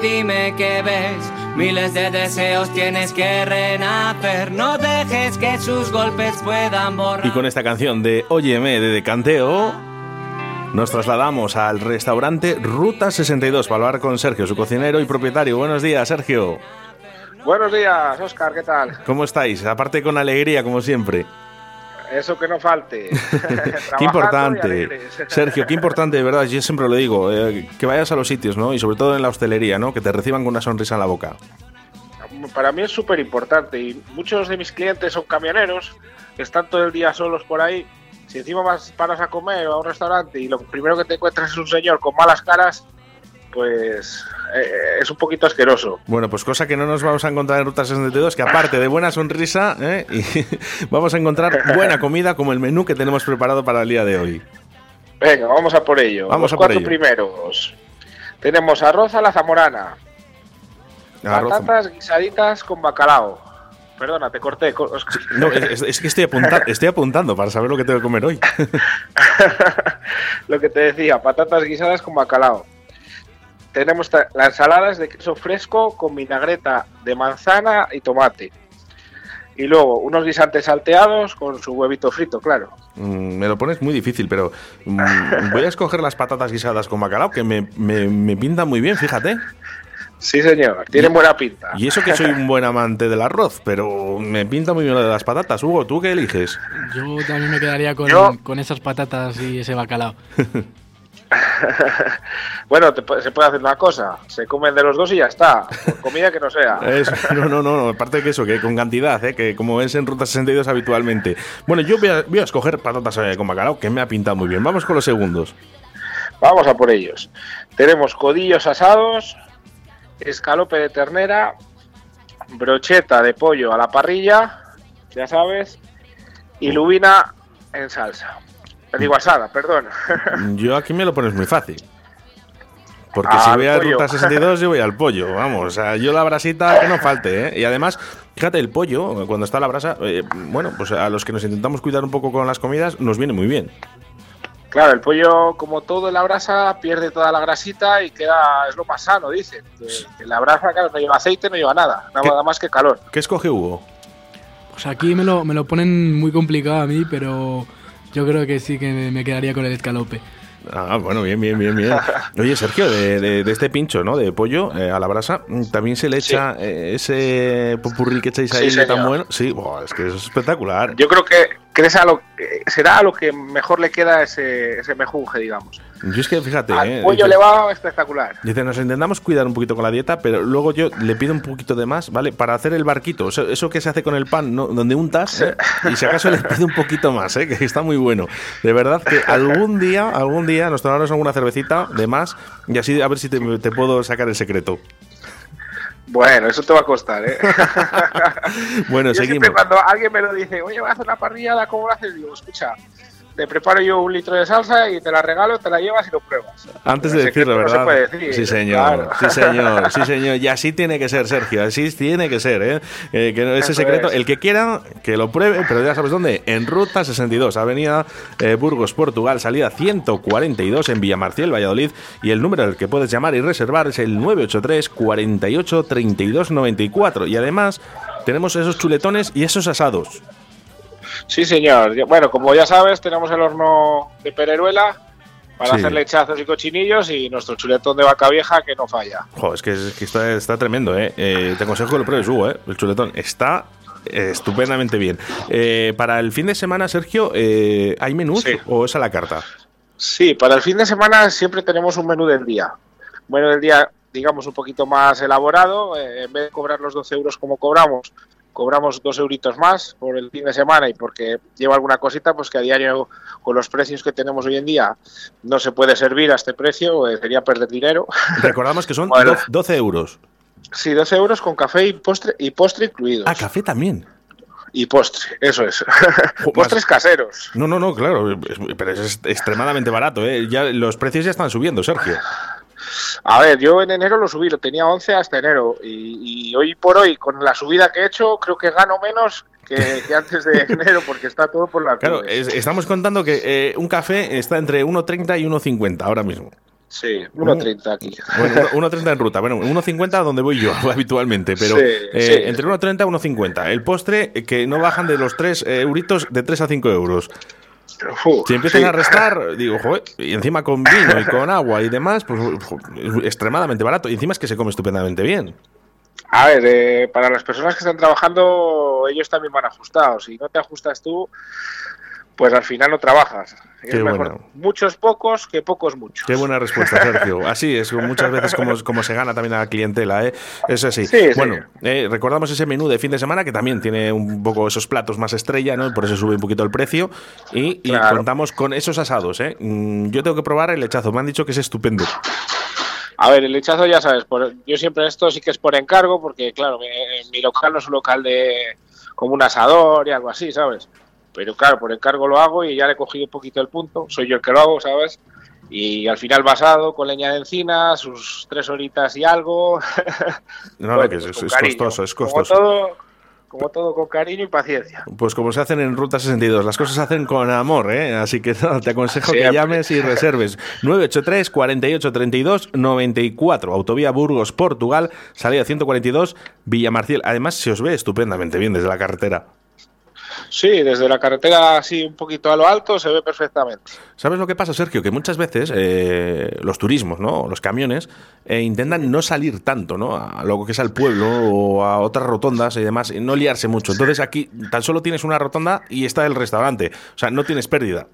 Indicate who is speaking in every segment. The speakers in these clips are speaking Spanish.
Speaker 1: Dime que ves, miles de deseos tienes que renacer. No dejes que sus golpes puedan borrar.
Speaker 2: Y con esta canción de Óyeme de Decanteo, nos trasladamos al restaurante Ruta 62 para hablar con Sergio, su cocinero y propietario. Buenos días, Sergio.
Speaker 3: Buenos días, Oscar, ¿qué tal?
Speaker 2: ¿Cómo estáis? Aparte con alegría, como siempre.
Speaker 3: Eso que no falte.
Speaker 2: qué importante. Sergio, qué importante, de verdad, yo siempre lo digo, eh, que vayas a los sitios, ¿no? Y sobre todo en la hostelería, ¿no? Que te reciban con una sonrisa en la boca.
Speaker 3: Para mí es súper importante y muchos de mis clientes son camioneros, que están todo el día solos por ahí. Si encima vas, paras a comer o a un restaurante y lo primero que te encuentras es un señor con malas caras, pues eh, es un poquito asqueroso.
Speaker 2: Bueno, pues cosa que no nos vamos a encontrar en Ruta 62, que aparte de buena sonrisa, ¿eh? vamos a encontrar buena comida como el menú que tenemos preparado para el día de hoy.
Speaker 3: Venga, vamos a por ello.
Speaker 2: Vamos
Speaker 3: Los
Speaker 2: a por
Speaker 3: cuatro
Speaker 2: ello.
Speaker 3: primeros. Tenemos arroz a la zamorana,
Speaker 2: Arroz-
Speaker 3: patatas guisaditas con bacalao. Perdona, te corté, Oscar.
Speaker 2: No, es, es que estoy, apunta- estoy apuntando para saber lo que tengo que comer hoy.
Speaker 3: lo que te decía, patatas guisadas con bacalao. Tenemos ta- las ensaladas de queso fresco con vinagreta de manzana y tomate. Y luego unos guisantes salteados con su huevito frito, claro.
Speaker 2: Mm, me lo pones muy difícil, pero mm, voy a escoger las patatas guisadas con bacalao, que me, me, me pintan muy bien, fíjate.
Speaker 3: Sí, señor, tienen buena pinta.
Speaker 2: Y eso que soy un buen amante del arroz, pero me pinta muy bien lo de las patatas. Hugo, ¿tú qué eliges?
Speaker 4: Yo también me quedaría con,
Speaker 3: Yo-
Speaker 4: con esas patatas y ese bacalao.
Speaker 3: Bueno, te se puede hacer una cosa, se comen de los dos y ya está, por comida que no sea.
Speaker 2: Es- no, no, no, aparte de que eso, que con cantidad, ¿eh? que como es en Ruta 62 habitualmente. Bueno, yo voy a, voy a escoger patatas eh, con bacalao, que me ha pintado muy bien. Vamos con los segundos.
Speaker 3: Vamos a por ellos. Tenemos codillos asados, escalope de ternera, brocheta de pollo a la parrilla, ya sabes, y lubina en salsa. Digo asada, perdón.
Speaker 2: Yo aquí me lo pones muy fácil. Porque si voy a
Speaker 3: pollo.
Speaker 2: Ruta 62, yo voy al pollo. Vamos, o sea, yo la brasita que no falte, ¿eh? Y además, fíjate, el pollo, cuando está a la brasa, eh, bueno, pues a los que nos intentamos cuidar un poco con las comidas, nos viene muy bien.
Speaker 3: Claro, el pollo, como todo en la brasa, pierde toda la grasita y queda, es lo más sano, dicen. Que, que la brasa, claro, no lleva aceite, no lleva nada, nada más que calor.
Speaker 2: ¿Qué escoge Hugo?
Speaker 4: Pues aquí me lo, me lo ponen muy complicado a mí, pero yo creo que sí que me, quedaría con el escalope.
Speaker 2: Ah, bueno, bien, bien, bien, bien. Oye, Sergio, de, de- de este pincho, ¿no? De pollo eh, a la brasa, también se le echa eh, ese popurrí que echáis ahí
Speaker 3: Sí,
Speaker 2: tan bueno. Sí, buah, es que es espectacular.
Speaker 3: Yo creo que, que es a lo, que- será a lo que mejor le queda ese, ese mejunje, digamos.
Speaker 2: Yo es que fíjate,
Speaker 3: Al
Speaker 2: eh,
Speaker 3: pollo
Speaker 2: dices-
Speaker 3: le va espectacular.
Speaker 2: Dice, nos intentamos cuidar un poquito con la dieta, pero luego yo le pido un poquito de más, ¿vale? Para hacer el barquito, eso, eso que se hace con el pan, ¿no? Donde untas, ¿eh? y si acaso le pido un poquito más, ¿eh? Que está muy bueno. De verdad que algún día, algún día nos tomaremos alguna cervecita de más y así a ver si te, te puedo sacar el secreto.
Speaker 3: Bueno, eso te va a costar, ¿eh?
Speaker 2: Bueno,
Speaker 3: yo
Speaker 2: seguimos.
Speaker 3: siempre cuando alguien me lo dice, oye, voy a hacer una parrillada, ¿cómo lo haces? Digo, escucha, te preparo yo un litro de salsa y te la regalo, te la llevas y lo pruebas.
Speaker 2: Antes de decirlo,
Speaker 3: secreto no se
Speaker 2: ¿verdad?
Speaker 3: puede decir,
Speaker 2: sí, señor.
Speaker 3: claro.
Speaker 2: Sí, señor. Sí, señor. Y así tiene que ser, Sergio. Así tiene que ser, ¿eh? Eh, que ese secreto,
Speaker 3: es.
Speaker 2: el que quiera, que lo pruebe, pero ya sabes dónde. En Ruta 62, Avenida eh, Burgos, Portugal, salida 142 en Villamarciel, Valladolid. Y el número al que puedes llamar y reservar es el 983 48 32 94. Y además, tenemos esos chuletones y esos asados.
Speaker 3: Sí, señor. Bueno, como ya sabes, tenemos el horno de Pereruela para
Speaker 2: Sí.
Speaker 3: hacer lechazos y cochinillos y nuestro chuletón de vaca vieja que no falla.
Speaker 2: Jo, es que, es que está, está tremendo, ¿eh? Eh, Te aconsejo que lo pruebes, Hugo, ¿eh? El chuletón está estupendamente bien. Eh, para el fin de semana, Sergio, eh, ¿hay menús
Speaker 3: Sí.
Speaker 2: o es a la carta?
Speaker 3: Sí, para el fin de semana siempre tenemos un menú del día. Un menú del día, digamos, un poquito más elaborado. eh, en vez de cobrar los 12 euros como cobramos, cobramos dos euritos más por el fin de semana y porque lleva alguna cosita, pues que a diario, con los precios que tenemos hoy en día, no se puede servir a este precio, eh, sería perder dinero.
Speaker 2: Recordamos que son
Speaker 3: Bueno.
Speaker 2: doce- 12 euros.
Speaker 3: Sí, 12 euros con café y postre, y postre incluidos.
Speaker 2: Ah, café también.
Speaker 3: Y postre, eso es. Postres caseros.
Speaker 2: No, no, no, claro, pero es extremadamente barato, ¿eh? Ya, los precios ya están subiendo, Sergio.
Speaker 3: A ver, yo en enero lo subí, lo tenía 11 hasta enero. Y, y hoy por hoy, con la subida que he hecho, creo que gano menos que, que antes de enero porque está todo por la
Speaker 2: Claro, es- estamos contando que eh, un café está entre 1,30 y 1,50 ahora mismo.
Speaker 3: Sí, 1.30 aquí.
Speaker 2: Bueno, 1.30 en ruta. Bueno, 1.50 donde voy yo habitualmente, pero eh, entre 1.30 y 1.50. El postre que no bajan de los 3 euritos de 3 a 5 euros. Si empiezan a restar, digo, joder, y encima con vino y con agua y demás, pues es extremadamente barato. Y encima es que se come estupendamente bien.
Speaker 3: A ver, eh, para las personas que están trabajando, ellos también van ajustados. Si no te ajustas tú, pues al final no trabajas. es mejor muchos pocos que pocos muchos.
Speaker 2: Qué buena respuesta, Sergio. Así es, muchas veces como, como se gana también a la clientela, ¿eh? Es así. bueno, eh, recordamos ese menú de fin de semana que también tiene un poco esos platos más estrella, ¿no? Por eso sube un poquito el precio. Y, contamos con esos asados, ¿eh? Mm, yo tengo que probar el lechazo, me han dicho que es estupendo.
Speaker 3: A ver, el lechazo ya sabes, yo siempre esto sí que es por encargo, porque claro, mi local no es un local de como un asador y algo así, ¿sabes? Pero claro, por encargo lo hago y ya le he cogido un poquito el punto. Soy yo el que lo hago, ¿sabes? Y al final basado con leña de encina, sus tres horitas y algo.
Speaker 2: No, que es, pues costoso, es costoso.
Speaker 3: Como todo, como todo con cariño y paciencia.
Speaker 2: Pues como se hacen en Ruta 62, las cosas se hacen con amor, ¿eh? Así que te aconsejo que llames y reserves. 983 48 32 94, Autovía Burgos, Portugal, salida 142, Villa Marcial. Además, se os ve estupendamente bien desde la carretera.
Speaker 3: Sí, desde la carretera así un poquito a lo alto se ve perfectamente.
Speaker 2: ¿Sabes lo que pasa, Sergio? Que muchas veces eh, los turismos, ¿no? los camiones, eh, intentan no salir tanto ¿no? a lo que es al pueblo o a otras rotondas y demás, no liarse mucho. Entonces aquí tan solo tienes una rotonda y está el restaurante. O sea, no tienes pérdida.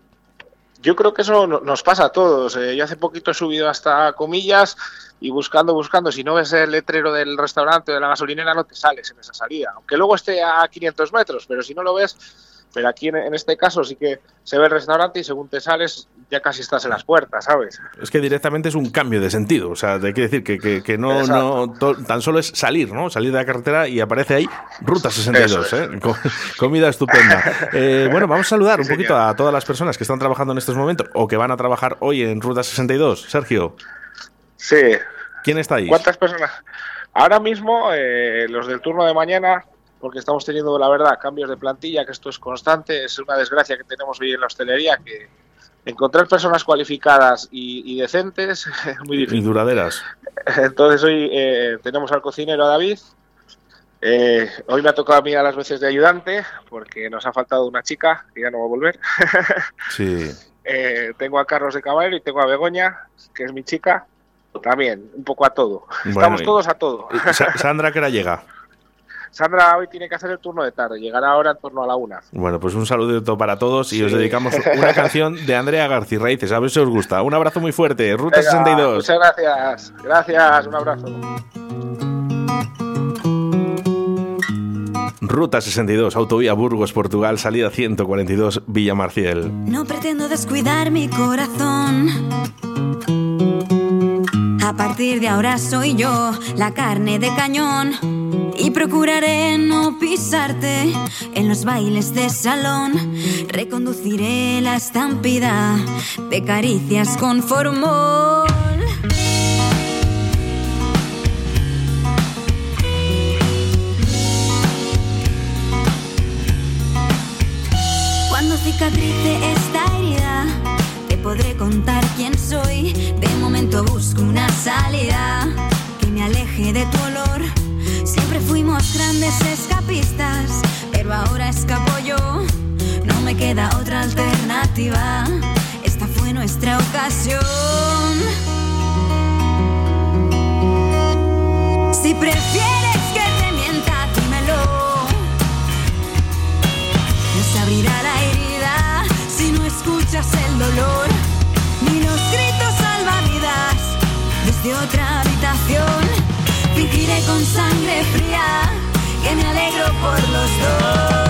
Speaker 3: Yo creo que eso nos pasa a todos. Eh, yo hace poquito he subido hasta comillas y buscando, buscando, si no ves el letrero del restaurante o de la gasolinera, no te sales en esa salida. Aunque luego esté a 500 metros, pero si no lo ves, pero aquí en, este caso sí que se ve el restaurante y según te sales ya casi estás en las puertas, ¿sabes?
Speaker 2: Es que directamente es un cambio de sentido, o sea, hay que decir que, que, no, no tan solo es salir, ¿no? Salir de la carretera y aparece ahí Ruta 62, ¿eh? comida estupenda. Eh, bueno, vamos a saludar un poquito a todas las personas que están trabajando en estos momentos o que van a trabajar hoy en Ruta 62. Sergio.
Speaker 3: Sí.
Speaker 2: ¿Quién está ahí?
Speaker 3: ¿Cuántas personas? Ahora mismo, eh, los del turno de mañana, porque estamos teniendo, la verdad, cambios de plantilla, que esto es constante, es una desgracia que tenemos hoy en la hostelería, que encontrar personas cualificadas y, decentes es muy difícil.
Speaker 2: Y duraderas.
Speaker 3: Entonces hoy eh, tenemos al cocinero David. Eh, hoy me ha tocado a mí a las veces de ayudante, porque nos ha faltado una chica, que ya no va a volver.
Speaker 2: Sí.
Speaker 3: tengo a Carlos de Caballero y tengo a Begoña, que es mi chica, también, un poco a todo. Estamos todos a todo.
Speaker 2: Sandra, ¿qué hora llega?
Speaker 3: Sandra hoy tiene que hacer el turno de tarde, llegará ahora en torno a la una.
Speaker 2: Bueno, pues un saludo para todos y os dedicamos una canción de Andrea García Raíces, a ver si os gusta. Un abrazo muy fuerte, Ruta 62.
Speaker 3: Muchas gracias, gracias, un abrazo.
Speaker 2: Ruta 62, Autovía Burgos, Portugal, salida 142, Villa Marcial.
Speaker 5: No pretendo descuidar mi corazón a partir de ahora soy yo la carne de cañón y procuraré no pisarte en los bailes de salón. Reconduciré la estampida de caricias con formol. Cuando cicatrice esta herida, te podré contar quién soy. Momento busco una salida que me aleje de tu olor. Siempre fuimos grandes escapistas, pero ahora escapo yo. No me queda otra alternativa. Esta fue nuestra ocasión. Si prefieres que te mienta, dímelo. No se abrirá la otra habitación. Fingiré con sangre fría que me alegro por los dos.